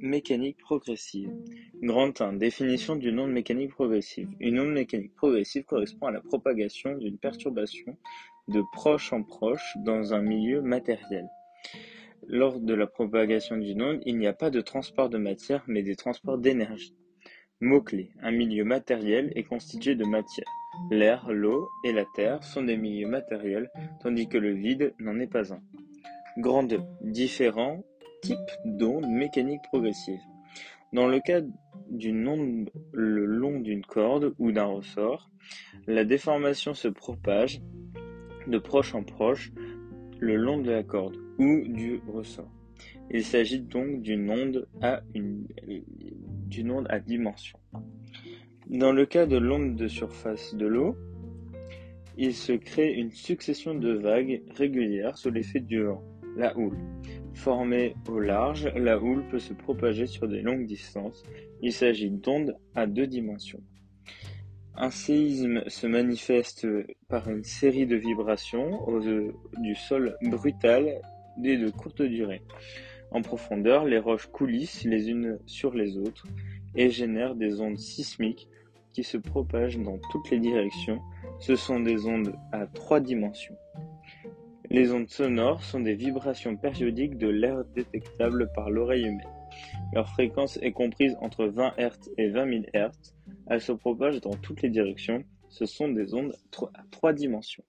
mécanique progressive. Grand 1. Définition d'une onde mécanique progressive. Une onde mécanique progressive correspond à la propagation d'une perturbation de proche en proche dans un milieu matériel. Lors de la propagation d'une onde, il n'y a pas de transport de matière, mais des transports d'énergie. Mots-clés. Un milieu matériel est constitué de matière. L'air, l'eau et la terre sont des milieux matériels, tandis que le vide n'en est pas un. Grand 2. Différents types d'ondes mécaniques progressives. Dans le cas d'une onde le long d'une corde ou d'un ressort, la déformation se propage de proche en proche le long de la corde ou du ressort. Il s'agit donc d'une onde d'une onde à dimension. Dans le cas de l'onde de surface de l'eau, il se crée une succession de vagues régulières sous l'effet du vent, la houle. Formée au large, la houle peut se propager sur des longues distances. Il s'agit d'ondes à deux dimensions. Un séisme se manifeste par une série de vibrations du sol brutal et de courte durée. En profondeur, les roches coulissent les unes sur les autres et génèrent des ondes sismiques qui se propagent dans toutes les directions. Ce sont des ondes à trois dimensions. Les ondes sonores sont des vibrations périodiques de l'air détectables par l'oreille humaine. Leur fréquence est comprise entre 20 Hz et 20 000 Hz. Elles se propagent dans toutes les directions. Ce sont des ondes à trois dimensions.